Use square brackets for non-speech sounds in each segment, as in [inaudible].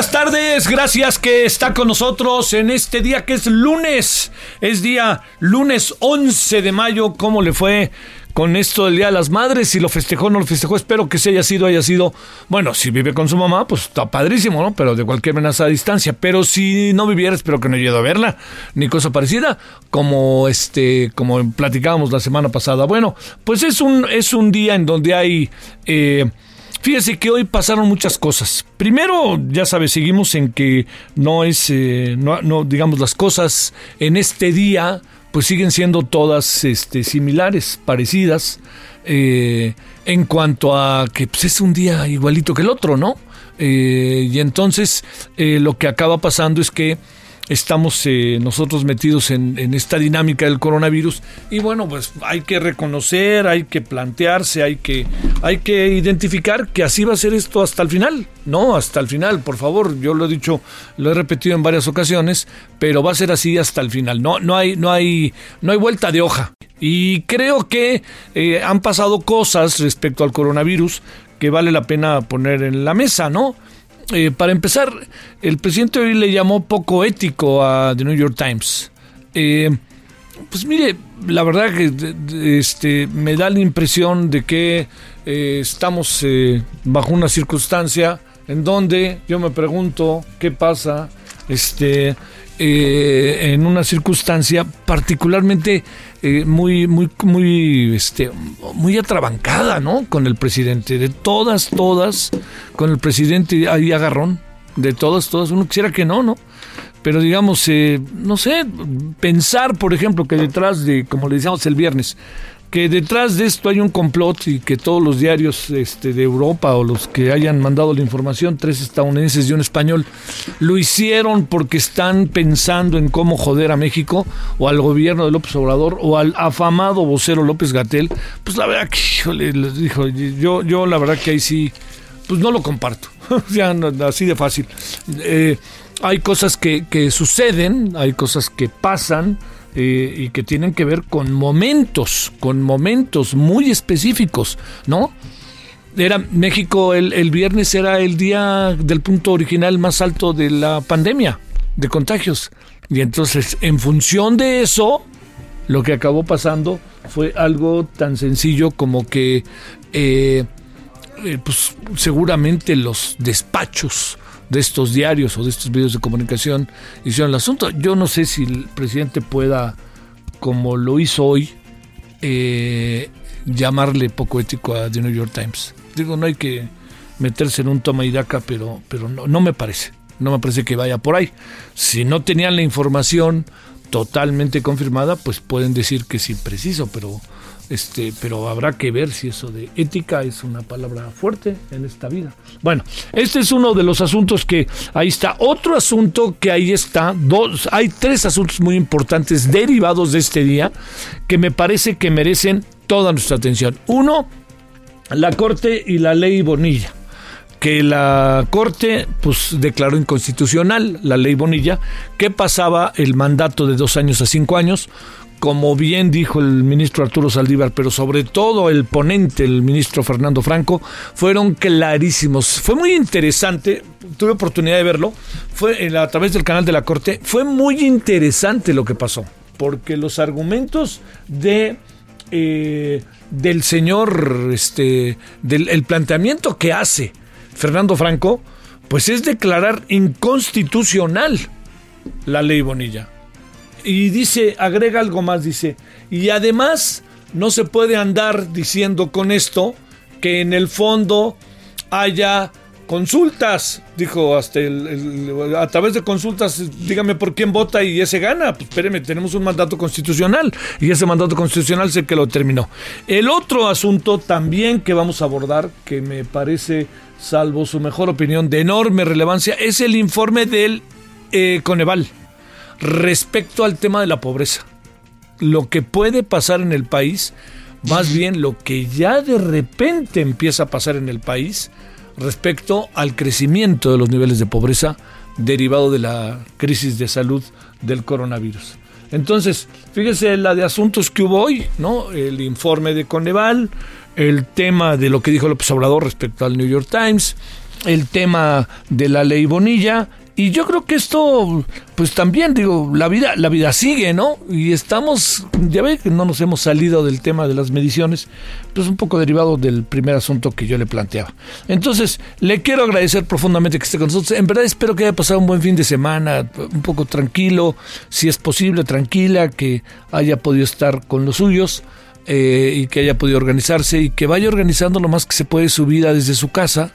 Buenas tardes, gracias que está con nosotros en este día que es lunes. Es día lunes 11 de mayo. ¿Cómo le fue con esto del Día de las Madres? Si lo festejó o no lo festejó, espero que se haya sido, haya sido. Bueno, si vive con su mamá, pues está padrísimo, ¿no? Pero de cualquier manera a distancia. Pero si no viviera, espero que no ido a verla, ni cosa parecida, como este, como platicábamos la semana pasada. Bueno, pues es un, es un día en donde hay. Eh, Fíjese que hoy pasaron muchas cosas. Primero, ya sabes, seguimos en que no es, eh, no, no, digamos, las cosas en este día, pues siguen siendo todas este, similares, parecidas, eh, en cuanto a que pues, es un día igualito que el otro, ¿no? Eh, y entonces lo que acaba pasando es que estamos eh, nosotros metidos en, en, esta dinámica del coronavirus y bueno pues hay que reconocer hay que plantearse hay que hay que identificar que así va a ser esto hasta el final. No hasta el final por favor yo lo he dicho lo he repetido en varias ocasiones pero va a ser así hasta el final. No no hay no hay no hay vuelta de hoja. Y creo que eh, han pasado cosas respecto al coronavirus que vale la pena poner en la mesa no eh, para empezar, el presidente hoy le llamó poco ético a The New York Times. Eh, pues mire, la verdad que este, me da la impresión de que eh, estamos eh, bajo una circunstancia en donde yo me pregunto qué pasa este, eh, en una circunstancia particularmente eh, muy, muy, muy, este, muy atrabancada, ¿no? Con el presidente. De todas, todas, con el presidente hay agarrón. De todas, todas. Uno quisiera que no, ¿no? Pero digamos, eh, no sé, pensar, por ejemplo, que detrás de, como le decíamos el viernes, que detrás de esto hay un complot y que todos los diarios este, de Europa o los que hayan mandado la información, tres estadounidenses y un español, lo hicieron porque están pensando en cómo joder a México o al gobierno de López Obrador o al afamado vocero López Gatel, pues la verdad que, híjole, les dijo, yo, yo la verdad que ahí sí, pues no lo comparto, [laughs] ya así de fácil. Eh, hay cosas que, que suceden, hay cosas que pasan, eh, y que tienen que ver con momentos, con momentos muy específicos, ¿no? Era México el, el, viernes era el día del punto original más alto de la pandemia de contagios. Y entonces, en función de eso, lo que acabó pasando fue algo tan sencillo como que eh, eh, pues seguramente los despachos de estos diarios o de estos medios de comunicación hicieron el asunto. Yo no sé si el presidente pueda, como lo hizo hoy, eh, llamarle poco ético a The New York Times. Digo, no hay que meterse en un toma y daca, pero, pero no, no me parece. No me parece que vaya por ahí. Si no tenían la información totalmente confirmada, pues pueden decir que sí preciso, pero este, pero habrá que ver si eso de ética es una palabra fuerte en esta vida. Bueno, este es uno de los asuntos que ahí está. Otro asunto que ahí está, dos, hay tres asuntos muy importantes derivados de este día que me parece que merecen toda nuestra atención. Uno, la Corte y la ley Bonilla que la Corte pues declaró inconstitucional la ley Bonilla, que pasaba el mandato de dos años a cinco años, como bien dijo el ministro Arturo Saldívar, pero sobre todo el ponente, el ministro Fernando Franco, fueron clarísimos. Fue muy interesante, tuve oportunidad de verlo, fue a través del canal de la Corte, fue muy interesante lo que pasó, porque los argumentos de eh, del señor, este, del el planteamiento que hace Fernando Franco, pues es declarar inconstitucional la ley Bonilla. Y dice, agrega algo más, dice, y además no se puede andar diciendo con esto que en el fondo haya consultas, dijo hasta el, a través de consultas, dígame por quién vota y ese gana. Pues espéreme, tenemos un mandato constitucional y ese mandato constitucional sé que lo terminó. El otro asunto también que vamos a abordar, que me parece, salvo su mejor opinión, de enorme relevancia, es el informe del eh, Coneval respecto al tema de la pobreza. Lo que puede pasar en el país, más bien lo que ya de repente empieza a pasar en el país respecto al crecimiento de los niveles de pobreza derivado de la crisis de salud del coronavirus. Entonces, fíjese la de asuntos que hubo hoy, ¿no? El informe de Coneval, el tema de lo que dijo López Obrador respecto al New York Times, el tema de la ley Bonilla y yo creo que esto, pues también, digo, la vida, la vida sigue, ¿no? Y estamos, ya ve que no nos hemos salido del tema de las mediciones, pues un poco derivado del primer asunto que yo le planteaba. Entonces, le quiero agradecer profundamente que esté con nosotros. En verdad espero que haya pasado un buen fin de semana, un poco tranquilo, si es posible, tranquila, que haya podido estar con los suyos. Eh, y que haya podido organizarse y que vaya organizando lo más que se puede su vida desde su casa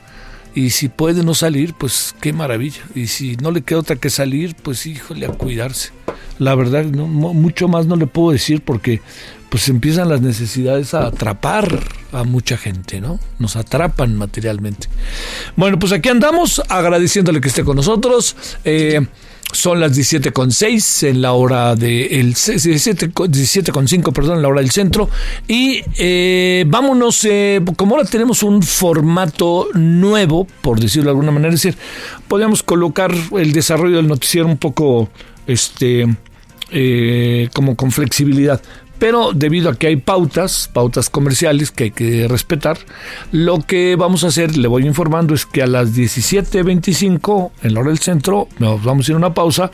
y si puede no salir, pues qué maravilla. Y si no le queda otra que salir, pues híjole, a cuidarse. La verdad, no, mucho más no le puedo decir porque pues empiezan las necesidades a atrapar a mucha gente, ¿no? Nos atrapan materialmente. Bueno, pues aquí andamos agradeciéndole que esté con nosotros. Eh, son las 17.6 en la hora de el 17.5, perdón, en la hora del centro. Y eh, vámonos, eh, como ahora tenemos un formato nuevo, por decirlo de alguna manera, es decir, podríamos colocar el desarrollo del noticiero un poco este eh, como con flexibilidad pero debido a que hay pautas, pautas comerciales que hay que respetar, lo que vamos a hacer, le voy informando, es que a las 17.25 en la hora del centro nos vamos a ir a una pausa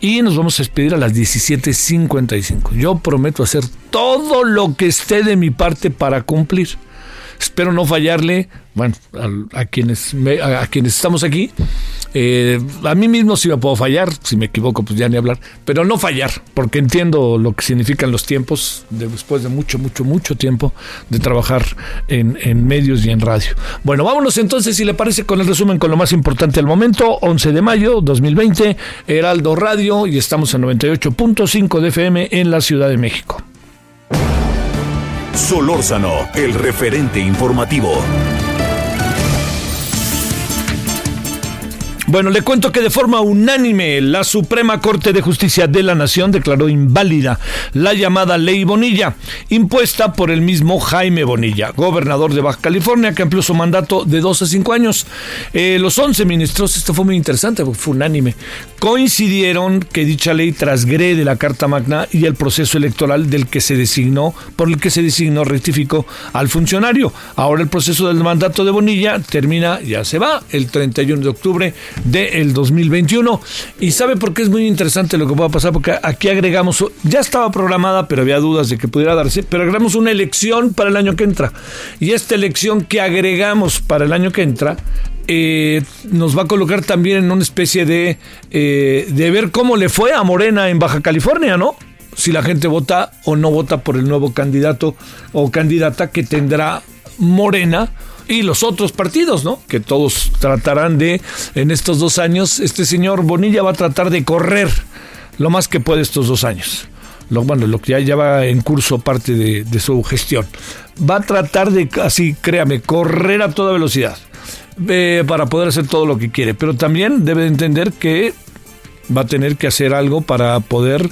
y nos vamos a despedir a las 17.55. Yo prometo hacer todo lo que esté de mi parte para cumplir. Espero no fallarle, bueno, a, quienes, a quienes estamos aquí eh, a mí mismo sí me puedo fallar, si me equivoco pues ya ni hablar, pero no fallar, porque entiendo lo que significan los tiempos, después de mucho, mucho, mucho tiempo de trabajar en, en, medios y en radio. Bueno, vámonos entonces, si le parece, con el resumen con lo más importante al momento, 11 de mayo 2020, Heraldo Radio, y estamos en 98.5 de FM en la Ciudad de México. Solórzano, el referente informativo. Bueno, le cuento que de forma unánime la Suprema Corte de Justicia de la Nación declaró inválida la llamada Ley Bonilla, impuesta por el mismo Jaime Bonilla, gobernador de Baja California, que amplió su mandato de 12 a 5 años. Eh, los 11 ministros, esto fue muy interesante, fue unánime, coincidieron que dicha ley transgrede la Carta Magna y el proceso electoral del que se designó, por el que se designó, rectificó al funcionario. Ahora el proceso del mandato de Bonilla termina, ya se va, el 31 de octubre del 2021. ¿Y sabe por qué es muy interesante lo que pueda pasar? Porque aquí agregamos, ya estaba programada, pero había dudas de que pudiera darse, pero agregamos una elección para el año que entra. Y esta elección que agregamos para el año que entra eh, nos va a colocar también en una especie de, eh, de ver cómo le fue a Morena en Baja California, ¿no? Si la gente vota o no vota por el nuevo candidato o candidata que tendrá Morena y los otros partidos, ¿no? Que todos tratarán de, en estos dos años, este señor Bonilla va a tratar de correr lo más que puede estos dos años. Lo, bueno, lo que ya lleva en curso parte de, su gestión. Va a tratar de, así créame, correr a toda velocidad eh, para poder hacer todo lo que quiere. Pero también debe entender que va a tener que hacer algo para poder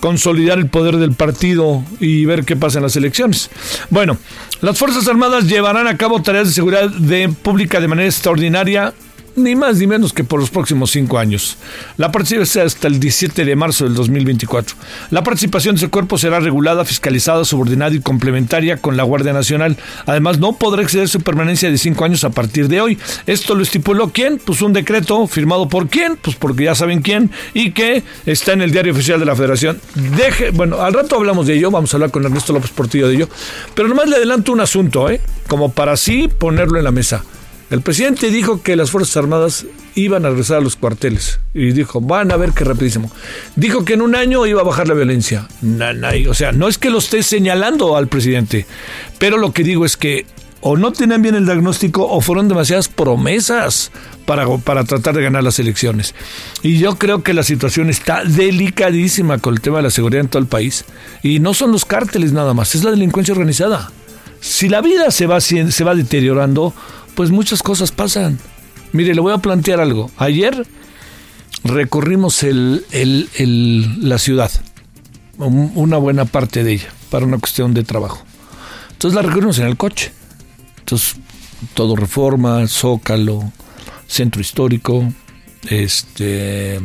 consolidar el poder del partido y ver qué pasa en las elecciones. Bueno, las Fuerzas Armadas llevarán a cabo tareas de seguridad de, pública de manera extraordinaria ni más ni menos que por los próximos cinco años. La participación hasta el 17 de marzo del 2024. La participación de ese cuerpo será regulada, fiscalizada, subordinada y complementaria con la Guardia Nacional. Además, no podrá exceder su permanencia de cinco años a partir de hoy. Esto lo estipuló quién? Pues un decreto firmado por quién? Pues porque ya saben quién y que está en el diario oficial de la Federación. Deje, bueno, al rato hablamos de ello, vamos a hablar con Ernesto López Portillo de ello, pero nomás le adelanto un asunto, ¿eh? Como para así ponerlo en la mesa El presidente dijo que las Fuerzas Armadas iban a regresar a los cuarteles. Y dijo, van a ver qué rapidísimo. Dijo que en un año iba a bajar la violencia. o sea, no es que lo esté señalando al presidente, pero lo que digo es que o no tenían bien el diagnóstico o fueron demasiadas promesas para, para tratar de ganar las elecciones. Y yo creo que la situación está delicadísima con el tema de la seguridad en todo el país. Y no son los cárteles nada más, es la delincuencia organizada. Si la vida se va, se va deteriorando, pues muchas cosas pasan. Mire, le voy a plantear algo. Ayer recorrimos el, la ciudad, una buena parte de ella, para una cuestión de trabajo. Entonces la recorrimos en el coche. Entonces, todo Reforma, Zócalo, Centro Histórico, este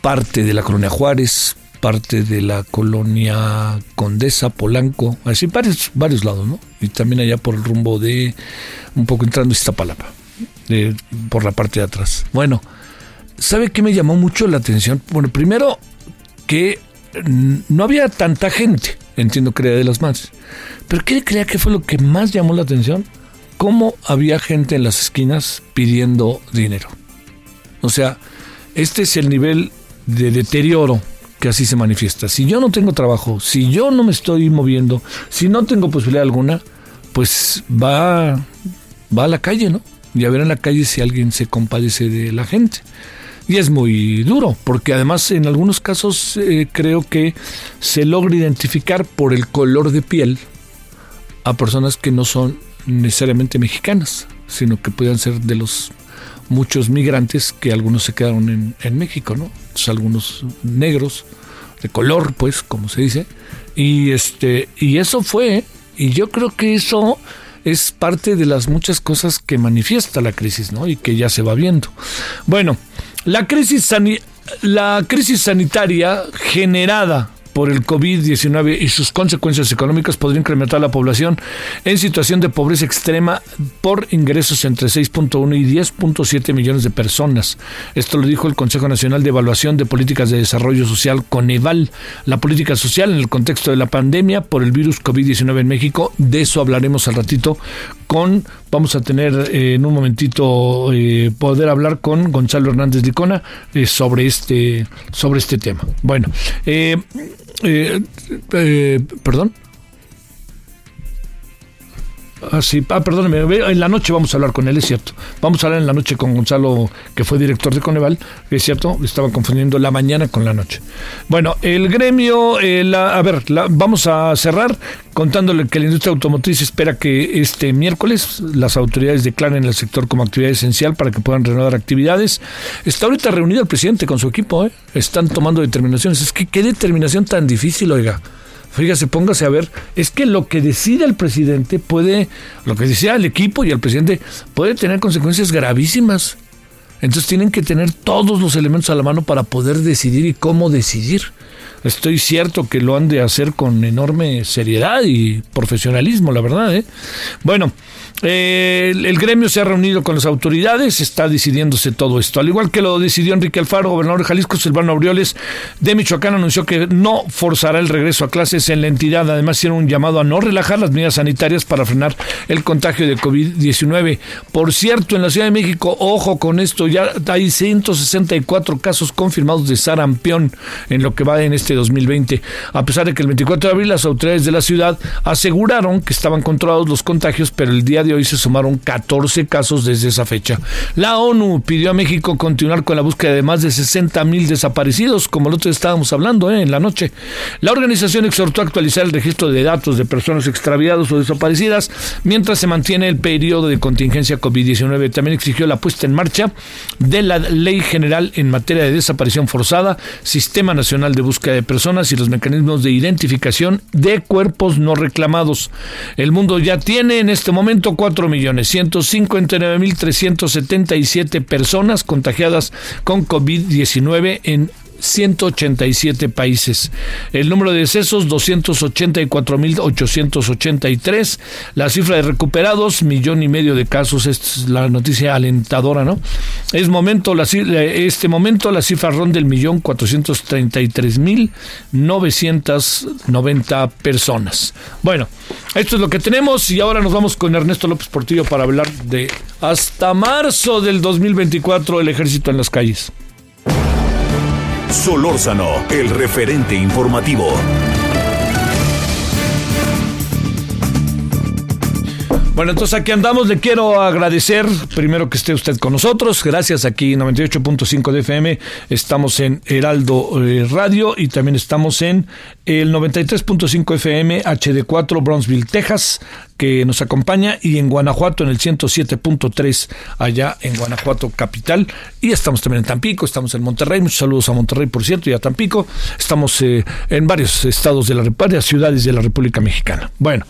parte de la colonia Juárez, parte de la colonia Condesa, Polanco, así varios, varios lados, ¿no? Y también allá por el rumbo de un poco entrando Iztapalapa, de, por la parte de atrás. Bueno, ¿sabe qué me llamó mucho la atención? Bueno, primero que no había tanta gente, entiendo que era de las más. Pero ¿qué creía que fue lo que más llamó la atención? Cómo había gente en las esquinas pidiendo dinero. O sea, este es el nivel de deterioro que así se manifiesta. Si yo no tengo trabajo, si yo no me estoy moviendo, si no tengo posibilidad alguna, pues va, va a la calle, ¿no? Y a ver en la calle si alguien se compadece de la gente. Y es muy duro, porque además en algunos casos eh, creo que se logra identificar por el color de piel a personas que no son necesariamente mexicanas, sino que puedan ser de los muchos migrantes que algunos se quedaron en, en México, ¿no? algunos negros, de color, pues, como se dice. Y este, y eso fue, y yo creo que eso es parte de las muchas cosas que manifiesta la crisis, ¿no? Y que ya se va viendo. Bueno, la crisis, la crisis sanitaria generada por el COVID-19 y sus consecuencias económicas podría incrementar la población en situación de pobreza extrema por ingresos entre 6.1 y 10.7 millones de personas. Esto lo dijo el Consejo Nacional de Evaluación de Políticas de Desarrollo Social, Coneval. La política social en el contexto de la pandemia por el virus COVID-19 en México, de eso hablaremos al ratito con, vamos a tener eh, en un momentito eh, poder hablar con Gonzalo Hernández Licona eh, sobre este sobre este tema. Bueno, perdón. Ah, sí, ah, perdóneme, en la noche vamos a hablar con él, es cierto. Vamos a hablar en la noche con Gonzalo, que fue director de Coneval, es cierto, estaba confundiendo la mañana con la noche. Bueno, el gremio, eh, la, a ver, vamos a cerrar contándole que la industria automotriz espera que este miércoles las autoridades declaren el sector como actividad esencial para que puedan renovar actividades. Está ahorita reunido el presidente con su equipo, ¿eh? están tomando determinaciones. Es que qué determinación tan difícil, oiga. Fíjese, póngase a ver, es que lo que decide el presidente puede, lo que decida el equipo y el presidente puede tener consecuencias gravísimas. Entonces tienen que tener todos los elementos a la mano para poder decidir y cómo decidir. Estoy cierto que lo han de hacer con enorme seriedad y profesionalismo, la verdad. ¿eh? Bueno, eh, el, gremio se ha reunido con las autoridades, está decidiéndose todo esto. Al igual que lo decidió Enrique Alfaro, gobernador de Jalisco, Silvano Aureoles de Michoacán anunció que no forzará el regreso a clases en la entidad. Además, hicieron un llamado a no relajar las medidas sanitarias para frenar el contagio de COVID-19. Por cierto, en la Ciudad de México, ojo con esto, ya hay 164 casos confirmados de sarampión en lo que va en este 2020. A pesar de que el 24 de abril las autoridades de la ciudad aseguraron que estaban controlados los contagios, pero el día de hoy se sumaron 14 casos desde esa fecha. La ONU pidió a México continuar con la búsqueda de más de 60 mil desaparecidos, como el otro estábamos hablando ¿eh? en la noche. La organización exhortó a actualizar el registro de datos de personas extraviadas o desaparecidas mientras se mantiene el periodo de contingencia COVID-19. También exigió la puesta en marcha de la Ley General en materia de desaparición forzada, Sistema Nacional de Búsqueda de Personas y los mecanismos de identificación de cuerpos no reclamados. El mundo ya tiene en este momento 4.159.377 personas contagiadas con COVID-19 en 187 países. El número de decesos, 284.883. La cifra de recuperados, millón y medio de casos. Esta es la noticia alentadora, ¿no? Es momento, la, este momento la cifra ronda el millón 433.990 personas. Bueno, esto es lo que tenemos y ahora nos vamos con Ernesto López Portillo para hablar de hasta marzo del 2024 el ejército en las calles. Solórzano, el referente informativo. Bueno, entonces aquí andamos. Le quiero agradecer primero que esté usted con nosotros. Gracias aquí 98.5 de FM. Estamos en Heraldo eh, Radio y también estamos en el 93.5 FM HD4 Bronzeville, Texas que nos acompaña y en Guanajuato en el 107.3 allá en Guanajuato capital y estamos también en Tampico, estamos en Monterrey, muchos saludos a Monterrey por cierto y a Tampico, estamos eh, en varios estados de la varias ciudades de la República Mexicana. Bueno,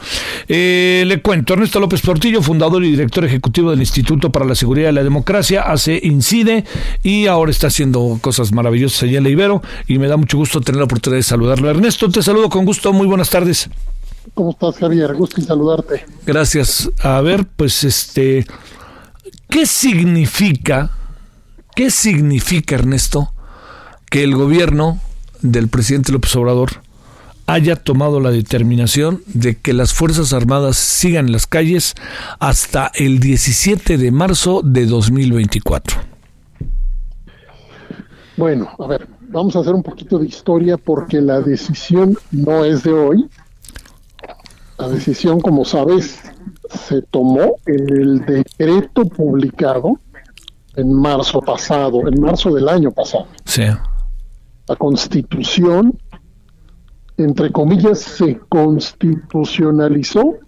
eh, le cuento, Ernesto López Portillo, fundador y director ejecutivo del Instituto para la Seguridad y la Democracia, hace INCIDE y ahora está haciendo cosas maravillosas allá en la Ibero y me da mucho gusto tener la oportunidad de saludarlo. Ernesto, te saludo con gusto, muy buenas tardes. ¿Cómo estás, Javier? Gusto en saludarte. Gracias. A ver, pues este, ¿qué significa, qué significa, Ernesto, que el gobierno del presidente López Obrador haya tomado la determinación de que las Fuerzas Armadas sigan en las calles hasta el 17 de marzo de 2024? Bueno, a ver, vamos a hacer un poquito de historia porque la decisión no es de hoy, la decisión, como sabes, se tomó en el decreto publicado en marzo pasado, en marzo del año pasado. Sí. La constitución, entre comillas, se constitucionalizó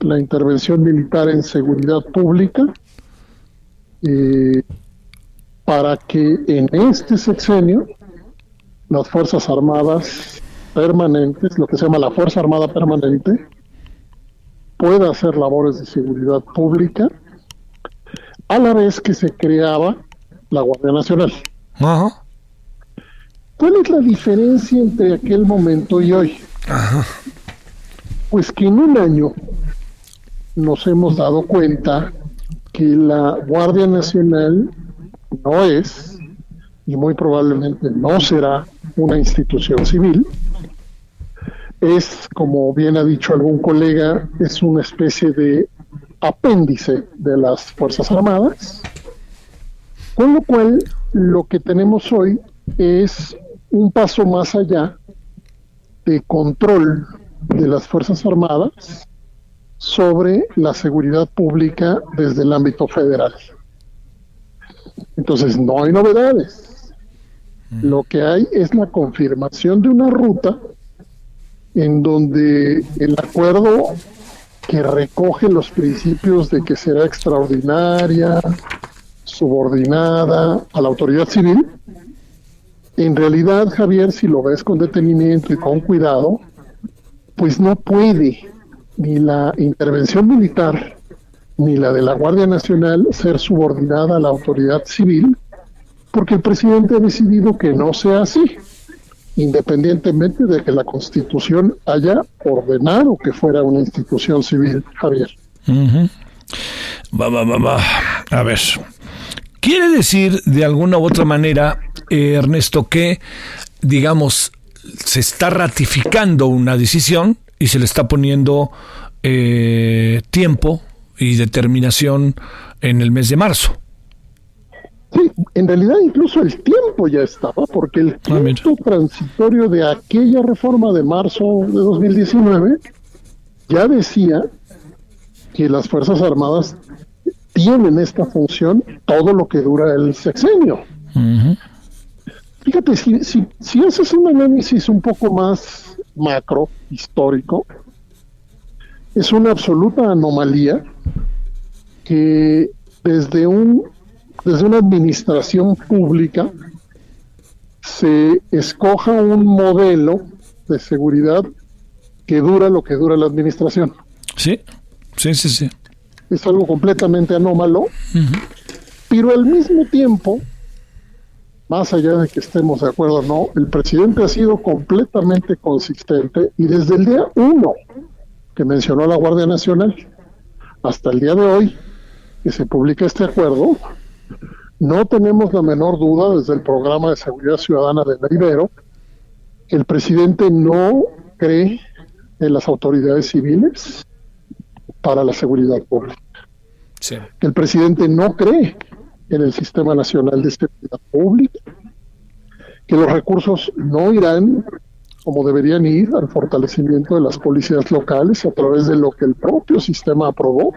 la intervención militar en seguridad pública eh, para que en este sexenio las Fuerzas Armadas permanentes, lo que se llama la Fuerza Armada Permanente, pueda hacer labores de seguridad pública a la vez que se creaba la Guardia Nacional. ¿Cuál es la diferencia entre aquel momento y hoy? Pues que en un año nos hemos dado cuenta que la Guardia Nacional no es y muy probablemente no será una institución civil, es, como bien ha dicho algún colega, es una especie de apéndice de las Fuerzas Armadas, con lo cual lo que tenemos hoy es un paso más allá de control de las Fuerzas Armadas sobre la seguridad pública desde el ámbito federal. Entonces, no hay novedades. Lo que hay es la confirmación de una ruta en donde el acuerdo que recoge los principios de que será extraordinaria, subordinada a la autoridad civil, en realidad, Javier, si lo ves con detenimiento y con cuidado, pues no puede ni la intervención militar ni la de la Guardia Nacional ser subordinada a la autoridad civil, porque el presidente ha decidido que no sea así independientemente de que la Constitución haya ordenado que fuera una institución civil, Javier. va. A ver. Quiere decir de alguna u otra manera, eh, Ernesto, que, digamos, se está ratificando una decisión y se le está poniendo eh, tiempo y determinación en el mes de marzo. Sí, en realidad incluso el tiempo ya estaba, porque el ah, tiempo transitorio de aquella reforma de marzo de 2019 ya decía que las Fuerzas Armadas tienen esta función todo lo que dura el sexenio. Fíjate, si, si, si haces un análisis un poco más macro, histórico, es una absoluta anomalía que desde un desde una administración pública se escoja un modelo de seguridad que dura lo que dura la administración. Sí, sí, sí, sí. Es algo completamente anómalo, pero al mismo tiempo, más allá de que estemos de acuerdo o no, el presidente ha sido completamente consistente y desde el día uno que mencionó la Guardia Nacional hasta el día de hoy que se publica este acuerdo, no tenemos la menor duda desde el programa de seguridad ciudadana de la Ibero, el presidente no cree en las autoridades civiles para la seguridad pública. que el presidente no cree en el Sistema Nacional de Seguridad Pública, que los recursos no irán como deberían ir al fortalecimiento de las policías locales a través de lo que el propio sistema aprobó,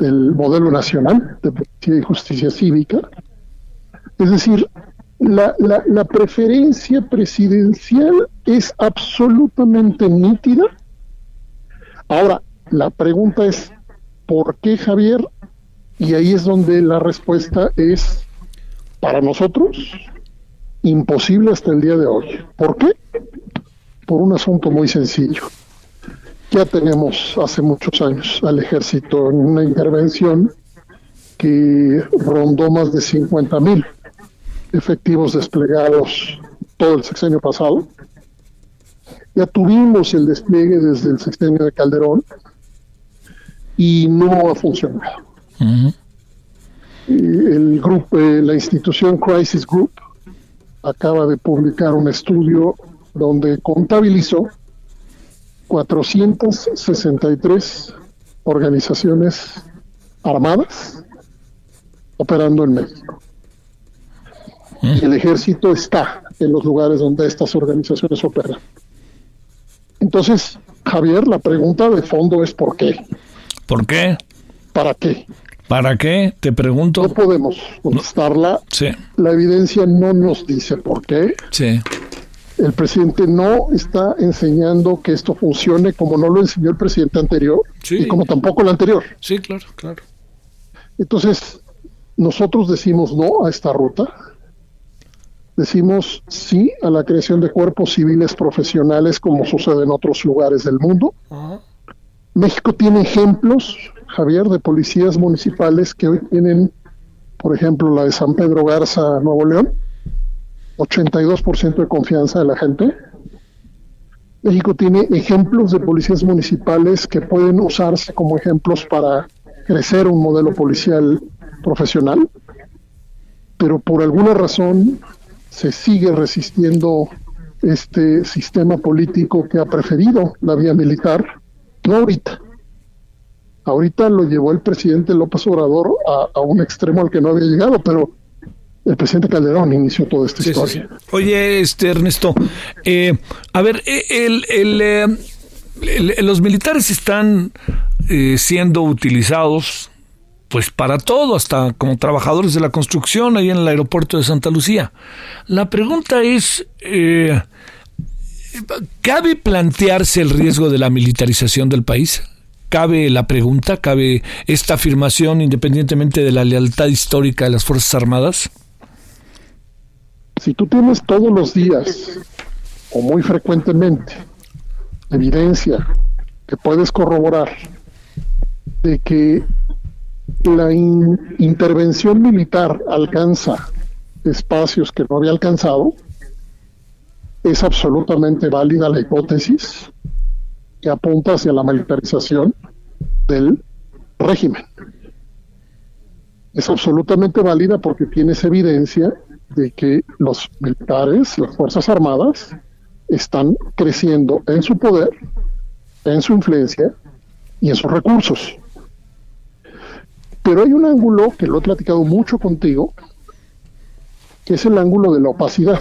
el modelo nacional de policía y justicia cívica. Es decir, la, la, la preferencia presidencial es absolutamente nítida. Ahora, la pregunta es, ¿por qué Javier? Y ahí es donde la respuesta es, para nosotros, imposible hasta el día de hoy. ¿Por qué? Por un asunto muy sencillo. Ya tenemos hace muchos años al ejército en una intervención que rondó más de 50 mil efectivos desplegados todo el sexenio pasado. Ya tuvimos el despliegue desde el sexenio de Calderón y no ha funcionado. El grupo, eh, la institución Crisis Group acaba de publicar un estudio donde contabilizó 463 organizaciones armadas operando en México. Y el ejército está en los lugares donde estas organizaciones operan. Entonces, Javier, la pregunta de fondo es ¿por qué? ¿Por qué? ¿Para qué? ¿Para qué? Te pregunto. No podemos contestarla. Sí. La evidencia no nos dice por qué. Sí. El presidente no está enseñando que esto funcione como no lo enseñó el presidente anterior Sí. y como tampoco el anterior. Sí, claro, claro. Entonces, nosotros decimos no a esta ruta. Decimos sí a la creación de cuerpos civiles profesionales como sucede en otros lugares del mundo. México tiene ejemplos, Javier, de policías municipales que hoy tienen, por ejemplo, la de San Pedro Garza, Nuevo León, 82% de confianza de la gente. México tiene ejemplos de policías municipales que pueden usarse como ejemplos para crecer un modelo policial profesional, pero por alguna razón se sigue resistiendo este sistema político que ha preferido la vía militar, no ahorita. Ahorita lo llevó el presidente López Obrador a, a un extremo al que no había llegado, pero el presidente Calderón inició toda esta Sí, historia. sí. Oye, este Ernesto, eh, a ver, eh, el, el, eh, el- los militares están eh, siendo utilizados pues para todo, hasta como trabajadores de la construcción ahí en el aeropuerto de Santa Lucía. La pregunta es, eh, ¿cabe plantearse el riesgo de la militarización del país? ¿Cabe la pregunta? ¿Cabe esta afirmación independientemente de la lealtad histórica de las Fuerzas Armadas? Si tú tienes todos los días o muy frecuentemente evidencia que puedes corroborar de que la in- intervención militar alcanza espacios que no había alcanzado, es absolutamente válida la hipótesis que apunta hacia la militarización del régimen. Es absolutamente válida porque tienes evidencia de que los militares, las Fuerzas Armadas, están creciendo en su poder, en su influencia y en sus recursos. Pero hay un ángulo que lo he platicado mucho contigo, que es el ángulo de la opacidad.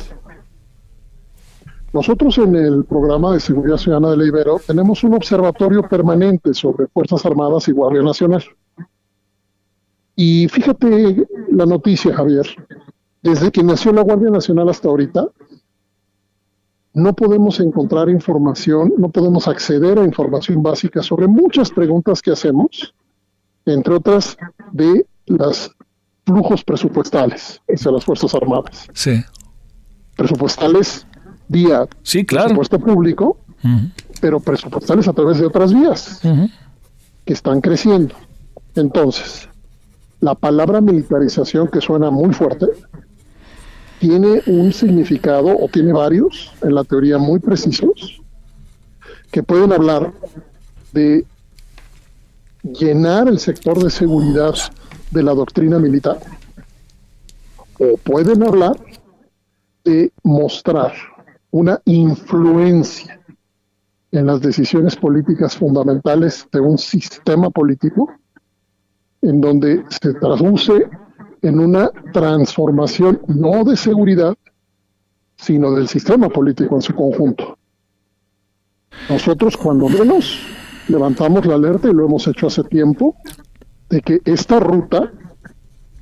Nosotros en el programa de seguridad ciudadana de Ibero tenemos un observatorio permanente sobre Fuerzas Armadas y Guardia Nacional. Y fíjate la noticia, Javier. Desde que nació la Guardia Nacional hasta ahorita, no podemos encontrar información, no podemos acceder a información básica sobre muchas preguntas que hacemos, entre otras de los flujos presupuestales hacia las Fuerzas Armadas. Sí. Presupuestales vía Sí, claro. presupuesto público, pero presupuestales a través de otras vías que están creciendo. Entonces, la palabra militarización, que suena muy fuerte, tiene un significado, o tiene varios, en la teoría muy precisos, que pueden hablar de llenar el sector de seguridad de la doctrina militar, o pueden hablar de mostrar una influencia en las decisiones políticas fundamentales de un sistema político en donde se traduce en una transformación no de seguridad, sino del sistema político en su conjunto. Nosotros cuando menos levantamos la alerta y lo hemos hecho hace tiempo, de que esta ruta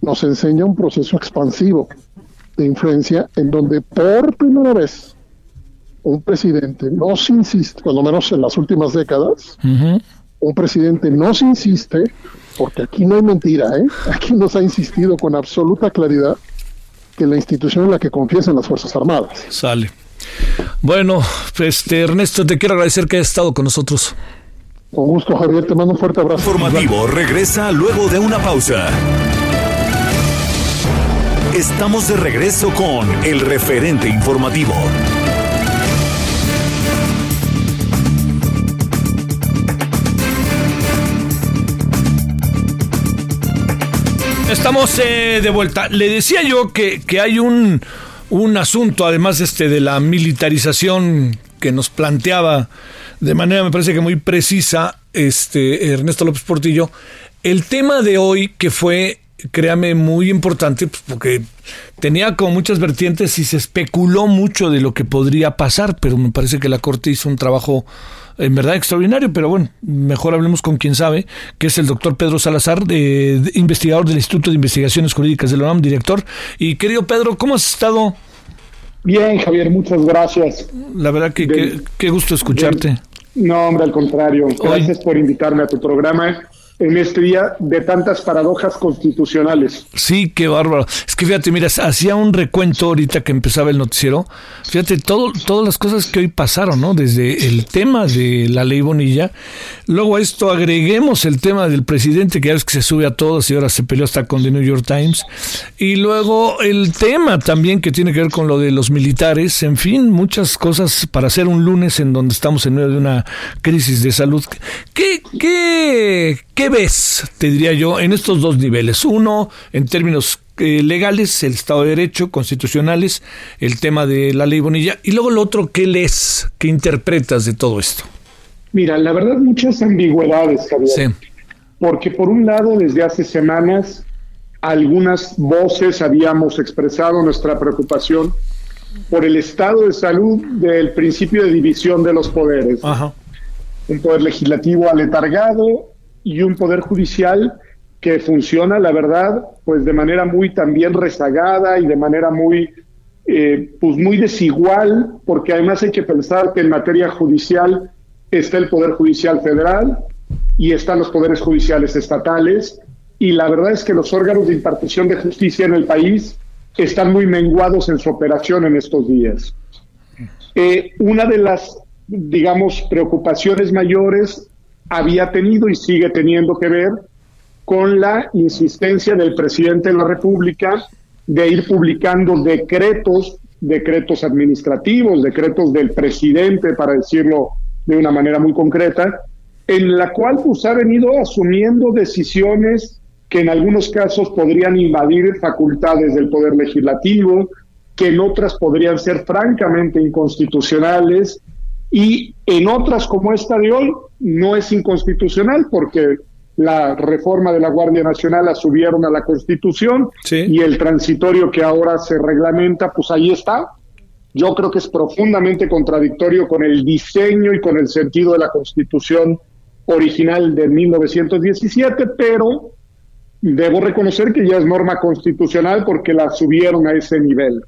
nos enseña un proceso expansivo de influencia en donde por primera vez un presidente no se insiste, cuando menos en las últimas décadas, un presidente no se insiste, porque aquí no hay mentira, ¿eh? aquí nos ha insistido con absoluta claridad que la institución en la que confiesan las Fuerzas Armadas. Sale. Bueno, este Ernesto, te quiero agradecer que hayas estado con nosotros. Con gusto, Javier, te mando un fuerte abrazo. Informativo regresa luego de una pausa. Estamos de regreso con el referente informativo. Estamos eh, de vuelta. Le decía yo que, que hay un, un asunto, además este de la militarización que nos planteaba de manera, me parece que muy precisa, este Ernesto López Portillo. El tema de hoy que fue, créame, muy importante, pues, porque tenía como muchas vertientes y se especuló mucho de lo que podría pasar, pero me parece que la Corte hizo un trabajo en verdad extraordinario, pero bueno, mejor hablemos con quien sabe, que es el doctor Pedro Salazar, investigador del Instituto de Investigaciones Jurídicas de la UNAM, director. Y querido Pedro, ¿cómo has estado? Bien, Javier, muchas gracias. La verdad que qué gusto escucharte. no, hombre, al contrario. Gracias por invitarme a tu programa en este día de tantas paradojas constitucionales. Sí, qué bárbaro. Es que fíjate, mira, hacía un recuento ahorita que empezaba el noticiero. Fíjate, todo, todas las cosas que hoy pasaron, ¿no? Desde el tema de la ley Bonilla, luego a esto agreguemos el tema del presidente, que ya ves que se sube a todos y ahora se peleó hasta con The New York Times, y luego el tema también que tiene que ver con lo de los militares, en fin, muchas cosas para hacer un lunes en donde estamos en medio de una crisis de salud. ¿Qué, qué, qué ves, te diría yo, en estos dos niveles? Uno, en términos eh, legales, el Estado de Derecho, constitucionales, el tema de la ley Bonilla, y luego lo otro, ¿qué lees, qué interpretas de todo esto? Mira, la verdad, muchas ambigüedades, Javier. Sí. Porque por un lado, desde hace semanas, algunas voces habíamos expresado nuestra preocupación por el estado de salud del principio de división de los poderes. Ajá. Un poder legislativo aletargado y un poder judicial que funciona, la verdad, pues de manera muy también rezagada y de manera muy, eh, pues muy desigual, porque además hay que pensar que en materia judicial está el Poder Judicial Federal y están los poderes judiciales estatales, y la verdad es que los órganos de impartición de justicia en el país están muy menguados en su operación en estos días. Eh, una de las, digamos, preocupaciones mayores había tenido y sigue teniendo que ver con la insistencia del presidente de la República de ir publicando decretos, decretos administrativos, decretos del presidente, para decirlo de una manera muy concreta, en la cual pues ha venido asumiendo decisiones que en algunos casos podrían invadir facultades del Poder Legislativo, que en otras podrían ser francamente inconstitucionales y en otras como esta de hoy no es inconstitucional porque la reforma de la Guardia Nacional la subieron a la Constitución y el transitorio que ahora se reglamenta, pues ahí está. Yo creo que es profundamente contradictorio con el diseño y con el sentido de la Constitución original de 1917, pero debo reconocer que ya es norma constitucional porque la subieron a ese nivel.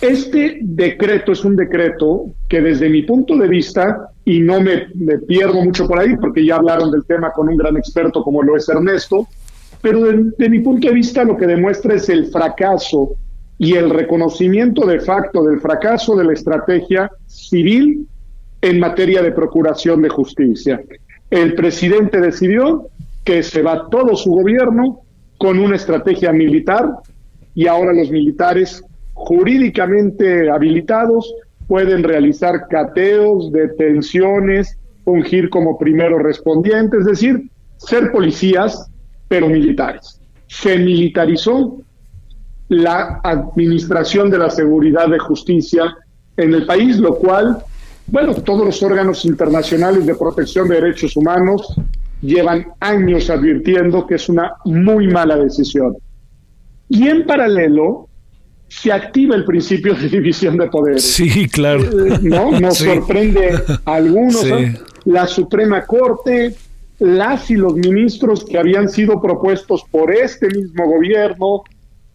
Este decreto es un decreto que desde mi punto de vista, y no me, pierdo mucho por ahí porque ya hablaron del tema con un gran experto como lo es Ernesto, pero de, mi punto de vista lo que demuestra es el fracaso y el reconocimiento de facto del fracaso de la estrategia civil en materia de procuración de justicia. El presidente decidió que se va todo su gobierno con una estrategia militar y ahora los militares jurídicamente habilitados pueden realizar cateos, detenciones, fungir como primeros respondientes, es decir, ser policías, pero militares. Se militarizó la administración de la seguridad de justicia en el país, lo cual, bueno, todos los órganos internacionales de protección de derechos humanos llevan años advirtiendo que es una muy mala decisión. Y en paralelo, se activa el principio de división de poderes. Sí, claro. Eh, ¿No? Nos sorprende a algunos. La Suprema Corte, las y los ministros que habían sido propuestos por este mismo gobierno,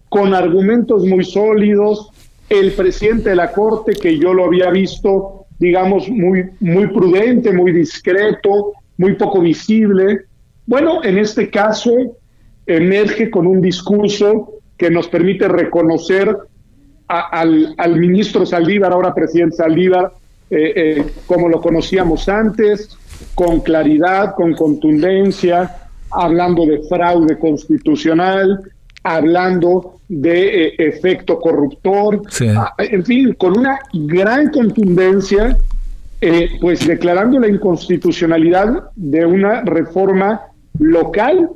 con argumentos muy sólidos, el presidente de la Corte, que yo lo había visto, digamos, muy, muy prudente, muy discreto, muy poco visible. Bueno, en este caso emerge con un discurso que nos permite reconocer al, al, ministro Saldívar, ahora presidente Saldívar, eh, eh, como lo conocíamos antes, con claridad, con contundencia, hablando de fraude constitucional, hablando de eh, efecto corruptor, en fin, con una gran contundencia, pues declarando la inconstitucionalidad de una reforma local,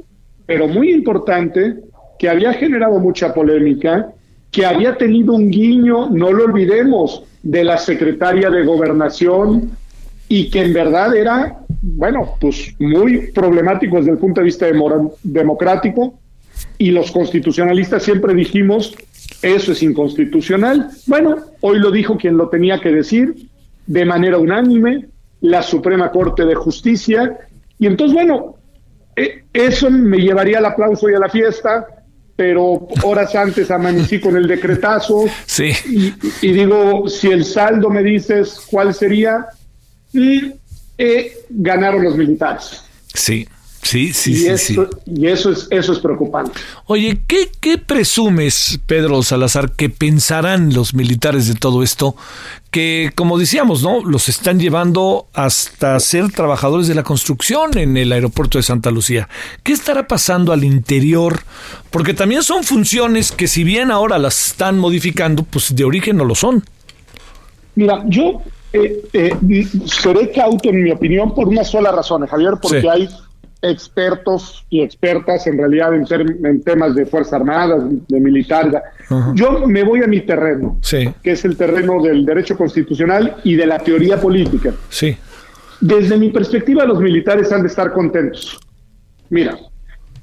pero muy importante, que había generado mucha polémica, que había tenido un guiño, no lo olvidemos, de la secretaria de gobernación y que en verdad era, bueno, pues muy problemático desde el punto de vista democrático y los constitucionalistas siempre dijimos, eso es inconstitucional. Bueno, hoy lo dijo quien lo tenía que decir, de manera unánime, la Suprema Corte de Justicia. Y entonces, bueno, e, eso me llevaría al aplauso y a la fiesta, pero horas antes amanecí con el decretazo. [laughs] Sí. Y, digo, si el saldo me dices cuál sería, y eh, ganaron los militares. Sí. Sí, sí, y sí, eso, Y eso es, eso es preocupante. Oye, ¿qué, ¿qué presumes, Pedro Salazar, que pensarán los militares de todo esto? Que, como decíamos, ¿no? Los están llevando hasta ser trabajadores de la construcción en el aeropuerto de Santa Lucía. ¿Qué estará pasando al interior? Porque también son funciones que, si bien ahora las están modificando, pues de origen no lo son. Mira, yo eh, eh, seré cauto en mi opinión por una sola razón, Javier, porque hay expertos y expertas en realidad en, temas de Fuerzas Armadas, de militar. Yo me voy a mi terreno, que es el terreno del derecho constitucional y de la teoría política. Sí. Desde mi perspectiva, los militares han de estar contentos. Mira,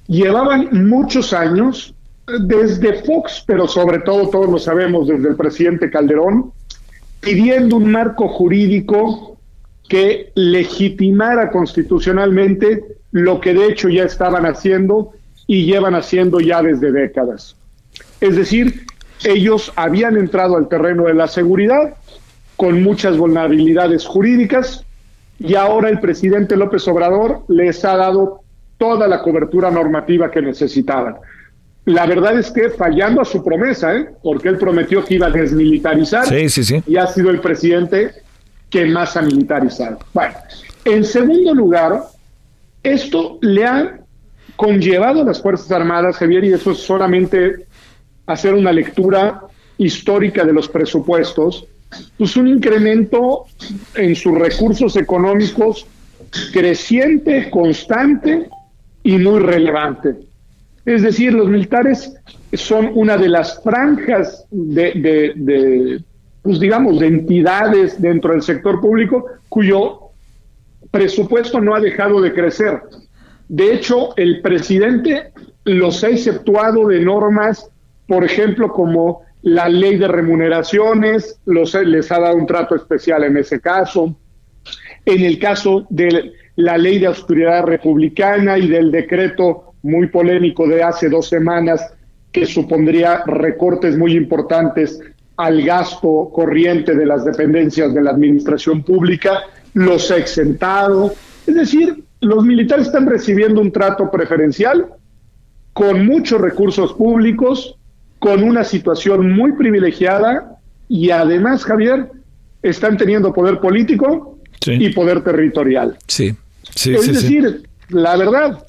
llevaban muchos años, desde Fox, pero sobre todo todos lo sabemos desde el presidente Calderón, pidiendo un marco jurídico que legitimara constitucionalmente lo que de hecho ya estaban haciendo y llevan haciendo ya desde décadas. Es decir, ellos habían entrado al terreno de la seguridad con muchas vulnerabilidades jurídicas y ahora el presidente López Obrador les ha dado toda la cobertura normativa que necesitaban. La verdad es que fallando a su promesa, ¿eh? porque él prometió que iba a desmilitarizar y ha sido el presidente que más ha militarizado. Bueno, en segundo lugar, esto le ha conllevado a las Fuerzas Armadas, Javier, y eso es solamente hacer una lectura histórica de los presupuestos, pues un incremento en sus recursos económicos creciente, constante y muy relevante. Es decir, los militares son una de las franjas de, pues digamos, de entidades dentro del sector público cuyo presupuesto no ha dejado de crecer. De hecho, el presidente los ha exceptuado de normas, por ejemplo, como la ley de remuneraciones, los, les ha dado un trato especial en ese caso. En el caso de la ley de austeridad republicana y del decreto muy polémico de hace dos semanas que supondría recortes muy importantes al gasto corriente de las dependencias de la administración pública, los ha exentado. Es decir, los militares están recibiendo un trato preferencial con muchos recursos públicos, con una situación muy privilegiada y además, Javier, están teniendo poder político y poder territorial. Sí, sí, es decir, la verdad,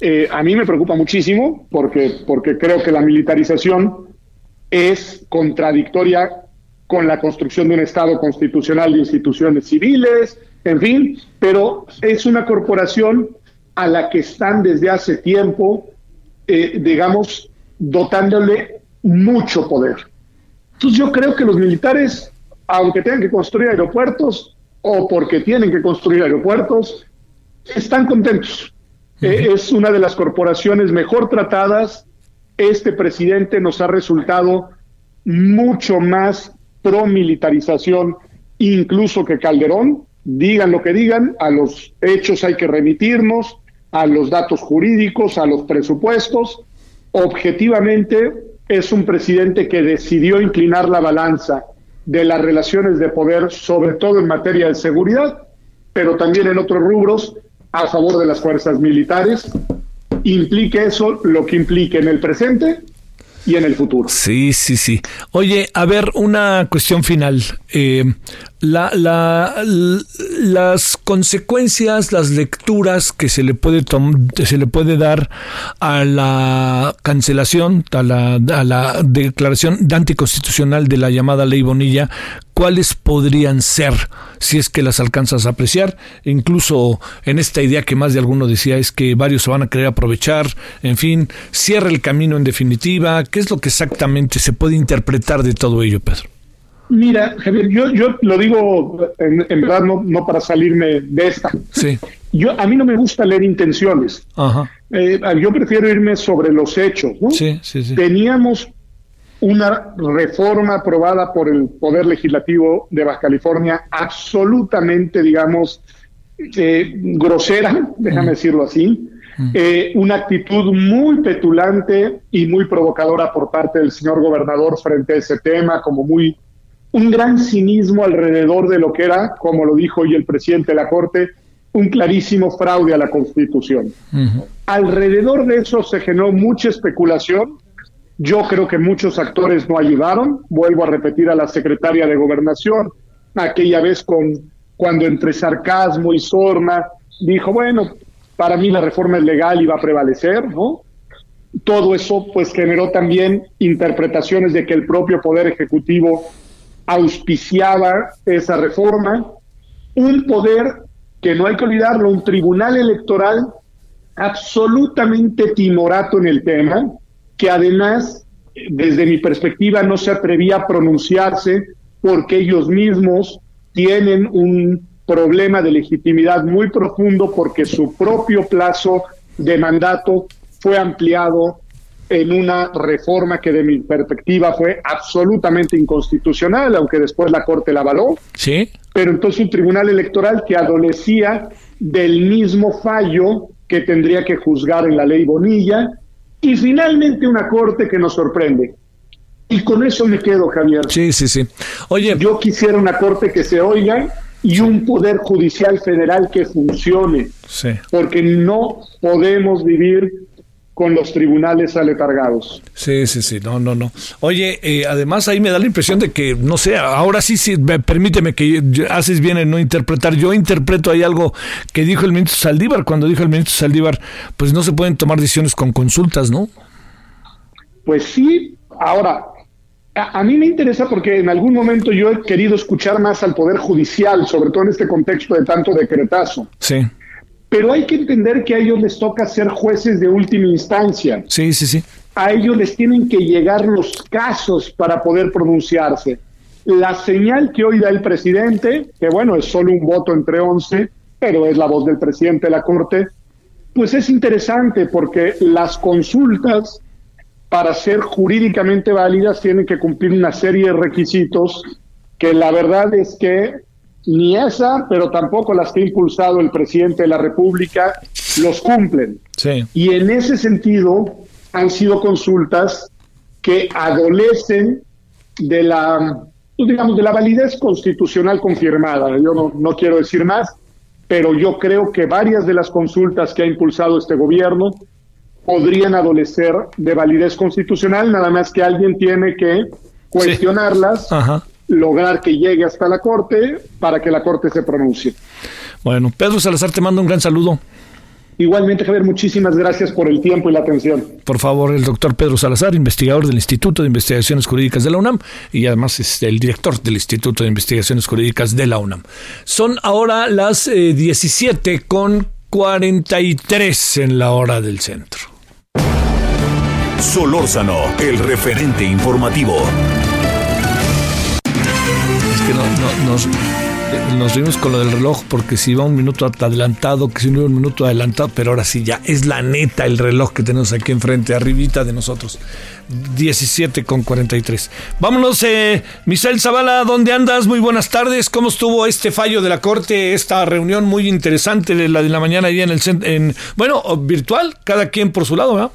eh, a mí me preocupa muchísimo porque, porque creo que la militarización es contradictoria con la construcción de un Estado constitucional de instituciones civiles, en fin, pero es una corporación a la que están desde hace tiempo, eh, digamos, dotándole mucho poder. Entonces yo creo que los militares, aunque tengan que construir aeropuertos o porque tienen que construir aeropuertos, están contentos. Eh, es una de las corporaciones mejor tratadas. Este presidente nos ha resultado mucho más pro militarización, incluso que Calderón. Digan lo que digan, a los hechos hay que remitirnos, a los datos jurídicos, a los presupuestos. Objetivamente, es un presidente que decidió inclinar la balanza de las relaciones de poder, sobre todo en materia de seguridad, pero también en otros rubros, a favor de las fuerzas militares, implique eso lo que implique en el presente y en el futuro. Sí, sí, sí. Oye, a ver, una cuestión final. Eh, la, la, las consecuencias, las lecturas que se le puede se le puede dar a la cancelación, a la, declaración de anticonstitucional de la llamada ley Bonilla, ¿cuáles podrían ser si es que las alcanzas a apreciar? Incluso en esta idea que más de alguno decía es que varios se van a querer aprovechar, en fin, cierra el camino en definitiva. ¿Qué es lo que exactamente se puede interpretar de todo ello, Pedro? Mira, Javier, yo, yo lo digo en, verdad no, no, para salirme de esta. Sí. Yo, a mí no me gusta leer intenciones. Ajá. Eh, yo prefiero irme sobre los hechos. ¿no? Sí, sí, sí. Teníamos una reforma aprobada por el Poder Legislativo de Baja California absolutamente, digamos, eh, grosera, déjame decirlo así, eh, una actitud muy petulante y muy provocadora por parte del señor gobernador frente a ese tema, como muy un gran cinismo alrededor de lo que era, como lo dijo hoy el presidente de la Corte, un clarísimo fraude a la Constitución. Alrededor de eso se generó mucha especulación. Yo creo que muchos actores no ayudaron. Vuelvo a repetir a la secretaria de Gobernación, aquella vez con cuando entre sarcasmo y sorna dijo, bueno, para mí la reforma es legal y va a prevalecer, ¿no? Todo eso pues generó también interpretaciones de que el propio Poder Ejecutivo auspiciaba esa reforma, un poder que no hay que olvidarlo, un tribunal electoral absolutamente timorato en el tema, que además, desde mi perspectiva, no se atrevía a pronunciarse porque ellos mismos tienen un problema de legitimidad muy profundo porque su propio plazo de mandato fue ampliado en una reforma que de mi perspectiva fue absolutamente inconstitucional, aunque después la Corte la avaló. Sí. Pero entonces un tribunal electoral que adolecía del mismo fallo que tendría que juzgar en la ley Bonilla y finalmente una Corte que nos sorprende. Y con eso me quedo, Javier. Sí, sí, sí. Oye, yo quisiera una Corte que se oiga y un poder judicial federal que funcione. Sí. Porque no podemos vivir con los tribunales aletargados. Sí, sí, sí, no, no, no. Oye, eh, además ahí me da la impresión de que, no sé, ahora sí, sí, permíteme que haces bien en no interpretar. Yo interpreto ahí algo que dijo el ministro Saldívar, cuando dijo el ministro Saldívar, pues no se pueden tomar decisiones con consultas, ¿no? Pues sí, ahora, a, a, mí me interesa porque en algún momento yo he querido escuchar más al Poder Judicial, sobre todo en este contexto de tanto decretazo. Sí pero hay que entender que a ellos les toca ser jueces de última instancia. Sí, sí, sí. A ellos les tienen que llegar los casos para poder pronunciarse. La señal que hoy da el presidente, que bueno, es solo un voto entre 11, pero es la voz del presidente de la Corte, pues es interesante porque las consultas, para ser jurídicamente válidas, tienen que cumplir una serie de requisitos que la verdad es que ni esa, pero tampoco las que ha impulsado el presidente de la República, los cumplen. Y en ese sentido han sido consultas que adolecen de la, digamos, de la validez constitucional confirmada. Yo no, no quiero decir más, pero yo creo que varias de las consultas que ha impulsado este gobierno podrían adolecer de validez constitucional, nada más que alguien tiene que cuestionarlas lograr que llegue hasta la Corte para que la Corte se pronuncie. Bueno, Pedro Salazar te mando un gran saludo. Igualmente, Javier, muchísimas gracias por el tiempo y la atención. Por favor, el doctor Pedro Salazar, investigador del Instituto de Investigaciones Jurídicas de la UNAM y además es el director del Instituto de Investigaciones Jurídicas de la UNAM. Son ahora las 17 eh, con 43 en la hora del centro. Solórzano, el referente informativo que no, no, nos vimos con lo del reloj porque si iba un minuto adelantado, que si no iba un minuto adelantado, pero ahora sí ya es la neta el reloj que tenemos aquí enfrente, arribita de nosotros. 17 con 43. Vámonos, eh, Misael Zavala, ¿dónde andas? Muy buenas tardes. ¿Cómo estuvo este fallo de la Corte, esta reunión muy interesante de la de la mañana ahí en el en, bueno, virtual, cada quien por su lado, ¿verdad?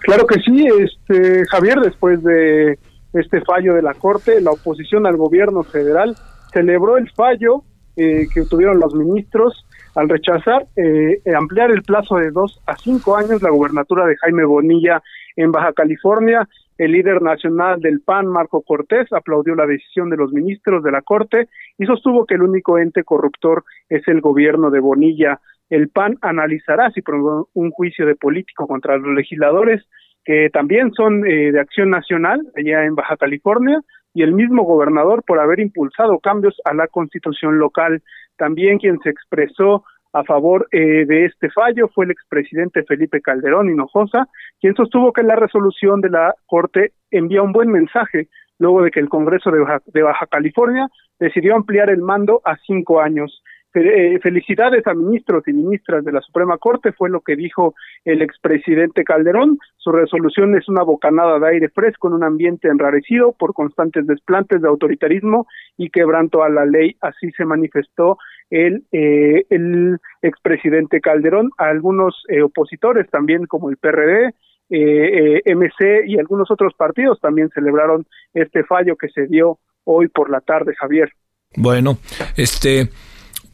Claro que sí, este Javier, después de este fallo de la Corte, la oposición al gobierno federal celebró el fallo eh, que tuvieron los ministros al rechazar eh, ampliar el plazo de dos a cinco años la gubernatura de Jaime Bonilla en Baja California. El líder nacional del PAN, Marco Cortés, aplaudió la decisión de los ministros de la Corte y sostuvo que el único ente corruptor es el gobierno de Bonilla. El PAN analizará si promueve un juicio de político contra los legisladores que también son eh, de acción nacional allá en Baja California y el mismo gobernador por haber impulsado cambios a la constitución local. También quien se expresó a favor eh, de este fallo fue el expresidente Felipe Calderón Hinojosa, quien sostuvo que la resolución de la Corte envía un buen mensaje luego de que el Congreso de Baja California decidió ampliar el mando a cinco años. Eh, felicidades a ministros y ministras de la Suprema Corte, fue lo que dijo el expresidente Calderón. Su resolución es una bocanada de aire fresco en un ambiente enrarecido por constantes desplantes de autoritarismo y quebranto a la ley. Así se manifestó el, eh, el expresidente Calderón. A algunos eh, opositores también, como el PRD, eh, MC y algunos otros partidos también celebraron este fallo que se dio hoy por la tarde, Javier. Bueno, este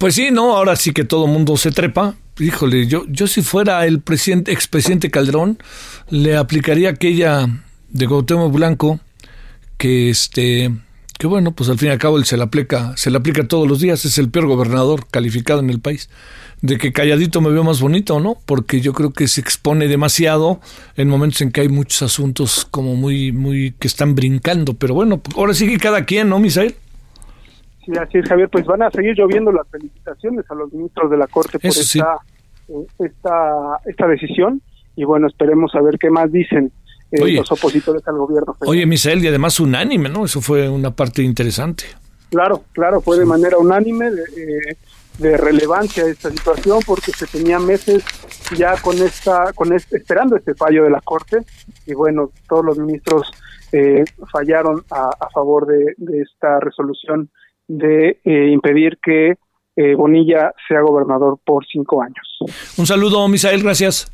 pues sí, no, ahora sí que todo mundo se trepa. Híjole, yo, yo si fuera el presidente, expresidente Calderón, le aplicaría aquella de Gautemo Blanco, que este, que bueno, pues al fin y al cabo él se la aplica, se la aplica todos los días, es el peor gobernador calificado en el país. De que calladito me veo más bonito, ¿no? Porque yo creo que se expone demasiado en momentos en que hay muchos asuntos como muy, muy, que están brincando. Pero bueno, ahora sí que cada quien, ¿no, Misael? Sí, así es, Javier. Pues van a seguir lloviendo las felicitaciones a los ministros de la Corte por esta, eh, esta, esta decisión. Y bueno, esperemos a ver qué más dicen eh, los opositores al gobierno. Oye, Misael, y además unánime, ¿no? Eso fue una parte interesante. Claro, claro, fue de manera unánime, de, eh, de, relevancia esta situación, porque se tenía meses ya con esta, con este, esperando este fallo de la Corte, y bueno, todos los ministros fallaron a, a favor de, de, esta resolución de eh, impedir que eh, Bonilla sea gobernador por cinco años. Un saludo, Misael, gracias.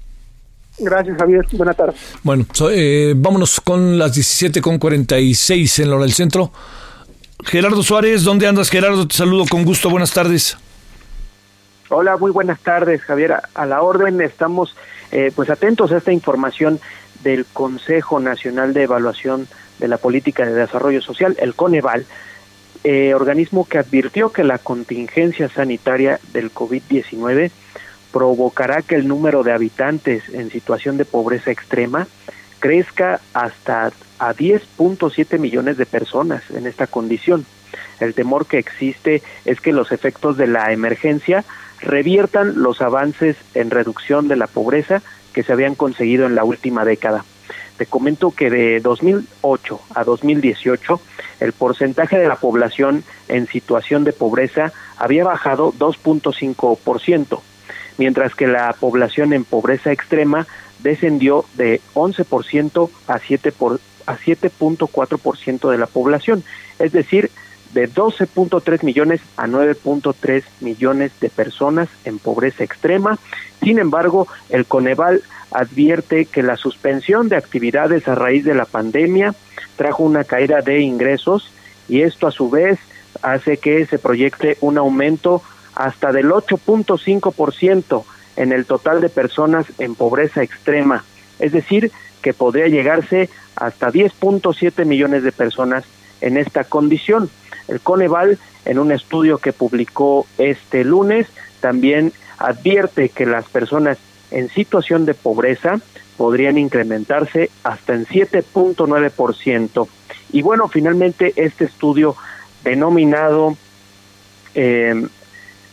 Gracias, Javier. Buenas tardes. Bueno, eh, vámonos con las 17 con 46 en la hora del centro. Gerardo Suárez, ¿dónde andas, Gerardo? Te saludo con gusto. Buenas tardes. Hola, muy buenas tardes, Javier. A la orden estamos pues atentos a esta información del Consejo Nacional de Evaluación de la Política de Desarrollo Social, el Coneval, eh, organismo que advirtió que la contingencia sanitaria del COVID-19 provocará que el número de habitantes en situación de pobreza extrema crezca hasta a 10.7 millones de personas en esta condición. El temor que existe es que los efectos de la emergencia reviertan los avances en reducción de la pobreza que se habían conseguido en la última década. Te comento que de 2008 a 2018 el porcentaje de la población en situación de pobreza había bajado 2.5%, mientras que la población en pobreza extrema descendió de 11% a 7 por, a 7.4% de la población, es decir, de 12.3 millones a 9.3 millones de personas en pobreza extrema. Sin embargo, el Coneval advierte que la suspensión de actividades a raíz de la pandemia trajo una caída de ingresos y esto a su vez hace que se proyecte un aumento hasta del 8.5% en el total de personas en pobreza extrema, es decir, que podría llegarse hasta 10.7 millones de personas en esta condición. El Coneval, en un estudio que publicó este lunes, también advierte que las personas en situación de pobreza podrían incrementarse hasta en 7.9%. Y bueno, finalmente este estudio denominado, eh,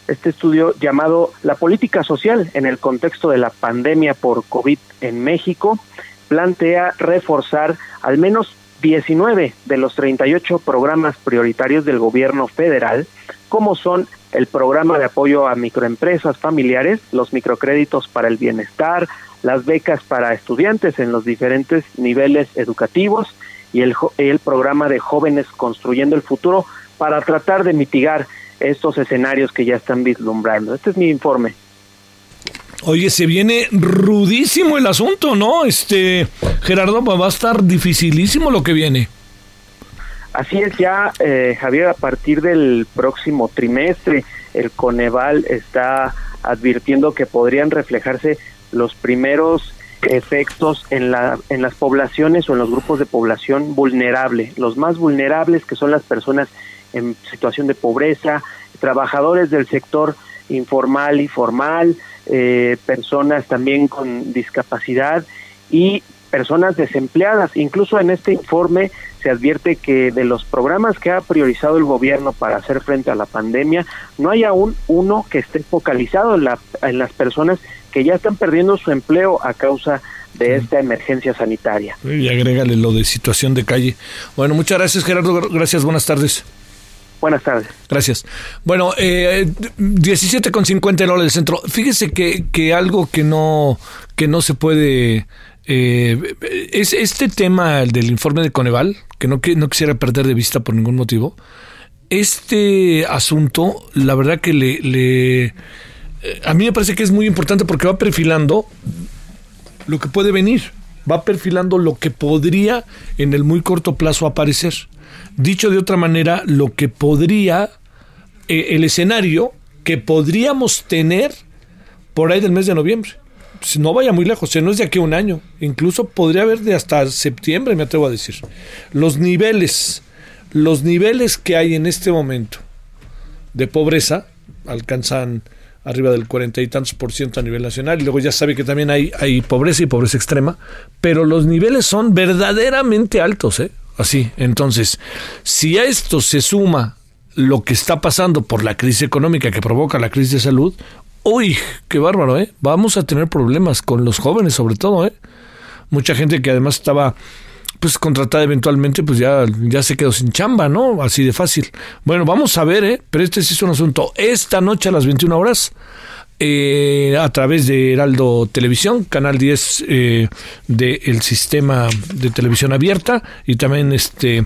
este estudio llamado La política social en el contexto de la pandemia por COVID en México, plantea reforzar al menos 19 de los 38 programas prioritarios del gobierno federal, como son el programa de apoyo a microempresas familiares, los microcréditos para el bienestar, las becas para estudiantes en los diferentes niveles educativos y el, el programa de jóvenes construyendo el futuro para tratar de mitigar estos escenarios que ya están vislumbrando. Este es mi informe. Oye, se viene rudísimo el asunto, ¿no? Este, Gerardo, va a estar dificilísimo lo que viene. Así es ya, eh, Javier, a partir del próximo trimestre, el Coneval está advirtiendo que podrían reflejarse los primeros efectos en, la, en las poblaciones o en los grupos de población vulnerable, los más vulnerables que son las personas en situación de pobreza, trabajadores del sector informal y formal, eh, personas también con discapacidad y personas desempleadas. Incluso en este informe se advierte que de los programas que ha priorizado el gobierno para hacer frente a la pandemia, no hay aún uno que esté focalizado en, la, en las personas que ya están perdiendo su empleo a causa de esta emergencia sanitaria. Y agrégale lo de situación de calle. Bueno, muchas gracias Gerardo, gracias, buenas tardes. Buenas tardes. Gracias. Bueno, eh, 17 con 50 en hora del centro. Fíjese que, que algo que no, que no se puede... Eh, es este tema del informe de Coneval, que no, que no quisiera perder de vista por ningún motivo. Este asunto, la verdad que le, le eh, a mí me parece que es muy importante porque va perfilando lo que puede venir, va perfilando lo que podría en el muy corto plazo aparecer. Dicho de otra manera, lo que podría, eh, el escenario que podríamos tener por ahí del mes de noviembre. Si no vaya muy lejos, o no es de aquí a un año, incluso podría haber de hasta septiembre, me atrevo a decir. Los niveles, los niveles que hay en este momento de pobreza alcanzan arriba del cuarenta y tantos por ciento a nivel nacional, y luego ya sabe que también hay pobreza y pobreza extrema, pero los niveles son verdaderamente altos, ¿eh? Así, entonces, si a esto se suma lo que está pasando por la crisis económica que provoca la crisis de salud, uy, qué bárbaro, ¿eh? Vamos a tener problemas con los jóvenes sobre todo, ¿eh? Mucha gente que además estaba pues contratada eventualmente, pues ya, ya se quedó sin chamba, ¿no? Así de fácil. Bueno, vamos a ver, ¿eh? Pero este sí es un asunto. Esta noche a las 21 horas eh, a través de Heraldo Televisión, canal 10 eh, del sistema de televisión abierta y también este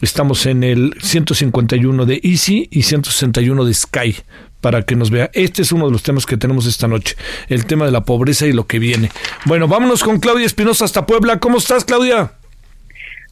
estamos en el 151 de Easy y 161 de Sky para que nos vea. Este es uno de los temas que tenemos esta noche, el tema de la pobreza y lo que viene. Bueno, vámonos con Claudia Espinosa hasta Puebla. ¿Cómo estás, Claudia?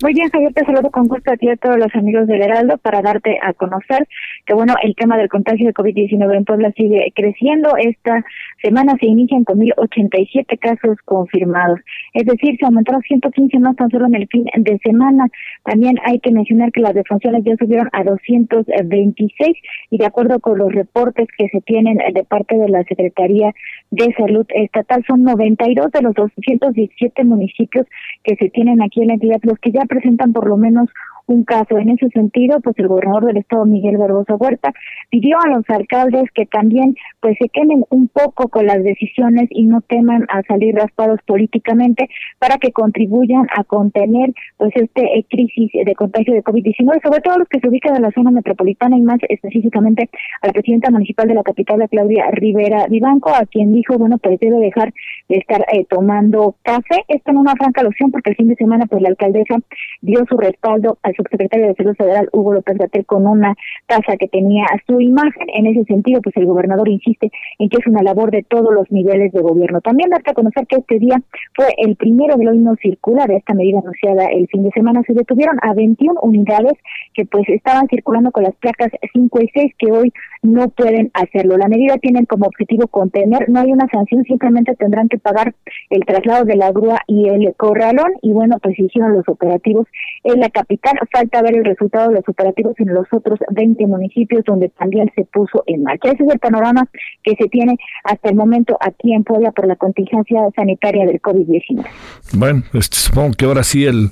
Muy bien, Javier, te saludo con gusto a ti y a todos los amigos del Heraldo para darte a conocer que, bueno, el tema del contagio de COVID-19 en Puebla sigue creciendo. Esta semana se inician con 1.087 casos confirmados. Es decir, se aumentaron 115 más tan solo en el fin de semana. También hay que mencionar que las defunciones ya subieron a 226 y de acuerdo con los reportes que se tienen de parte de la Secretaría de Salud Estatal, son 92 de los 217 municipios que se tienen aquí en la entidad los que ya presentan por lo menos un caso. En ese sentido, pues el gobernador del estado, Miguel Barbosa Huerta, pidió a los alcaldes que también pues se queden un poco con las decisiones y no teman a salir raspados políticamente para que contribuyan a contener pues este eh, crisis de contagio de COVID-19, sobre todo los que se ubican en la zona metropolitana y más específicamente a la presidenta municipal de la capital, Claudia Rivera Vivanco, a quien dijo, bueno, pues debe dejar de estar eh, tomando café. Esto en una franca alusión porque el fin de semana pues la alcaldesa dio su respaldo al subsecretario de Salud Federal, Hugo López Gatel, con una taza que tenía su imagen. En ese sentido, pues el gobernador insiste en que es una labor de todos los niveles de gobierno. También darte a conocer que este día fue el primero del hoy no circula esta medida anunciada el fin de semana. Se detuvieron a 21 unidades que pues estaban circulando con las placas 5 y 6 que hoy no pueden hacerlo. La medida tiene como objetivo contener, no hay una sanción, simplemente tendrán que pagar el traslado de la grúa y el corralón y bueno, pues hicieron los operativos en la capital. Falta ver el resultado de los operativos en los otros 20 municipios donde también se puso en marcha. Ese es el panorama que se tiene hasta el momento aquí en Puebla por la contingencia sanitaria del COVID-19. Bueno, este, supongo que ahora sí el,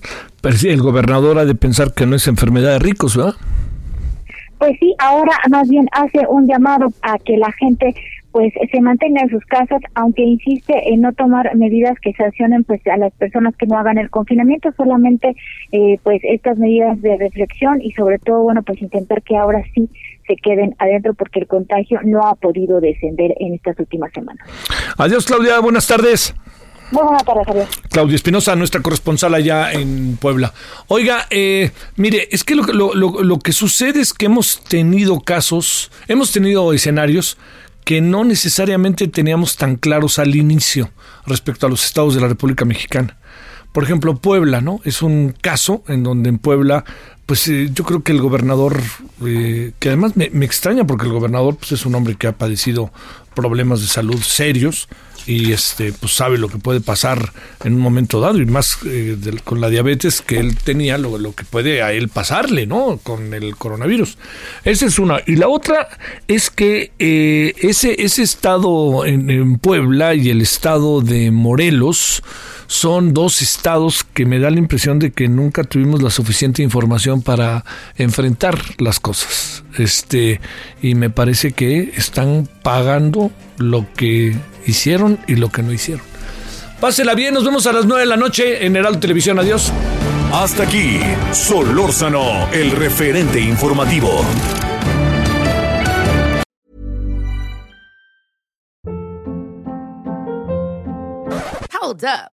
el gobernador ha de pensar que no es enfermedad de ricos, ¿verdad? pues sí, ahora más bien hace un llamado a que la gente pues se mantenga en sus casas, aunque insiste en no tomar medidas que sancionen pues a las personas que no hagan el confinamiento, solamente eh, pues estas medidas de reflexión y sobre todo bueno pues intentar que ahora sí se queden adentro porque el contagio no ha podido descender en estas últimas semanas. Adiós Claudia, buenas tardes. Muy buenas tardes, Javier. Claudia Espinosa, nuestra corresponsal allá en Puebla. Oiga, eh, mire, es que lo, lo, lo que sucede es que hemos tenido casos, hemos tenido escenarios que no necesariamente teníamos tan claros al inicio respecto a los estados de la República Mexicana. Por ejemplo, Puebla, ¿no? Es un caso en donde en Puebla, pues eh, yo creo que el gobernador, eh, que además me, me, extraña porque el gobernador pues, es un hombre que ha padecido problemas de salud serios, y este pues sabe lo que puede pasar en un momento dado y más eh, de, con la diabetes que él tenía lo, lo, que puede a él pasarle no con el coronavirus. Esa es una. Y la otra es que eh, ese ese estado en, en Puebla y el estado de Morelos son dos estados que me da la impresión de que nunca tuvimos la suficiente información para enfrentar las cosas. Este, y me parece que están pagando lo que hicieron y lo que no hicieron. Pásela bien, nos vemos a las 9 de la noche en Heraldo Televisión. Adiós. Hasta aquí, Solórzano, el referente informativo. Hold up.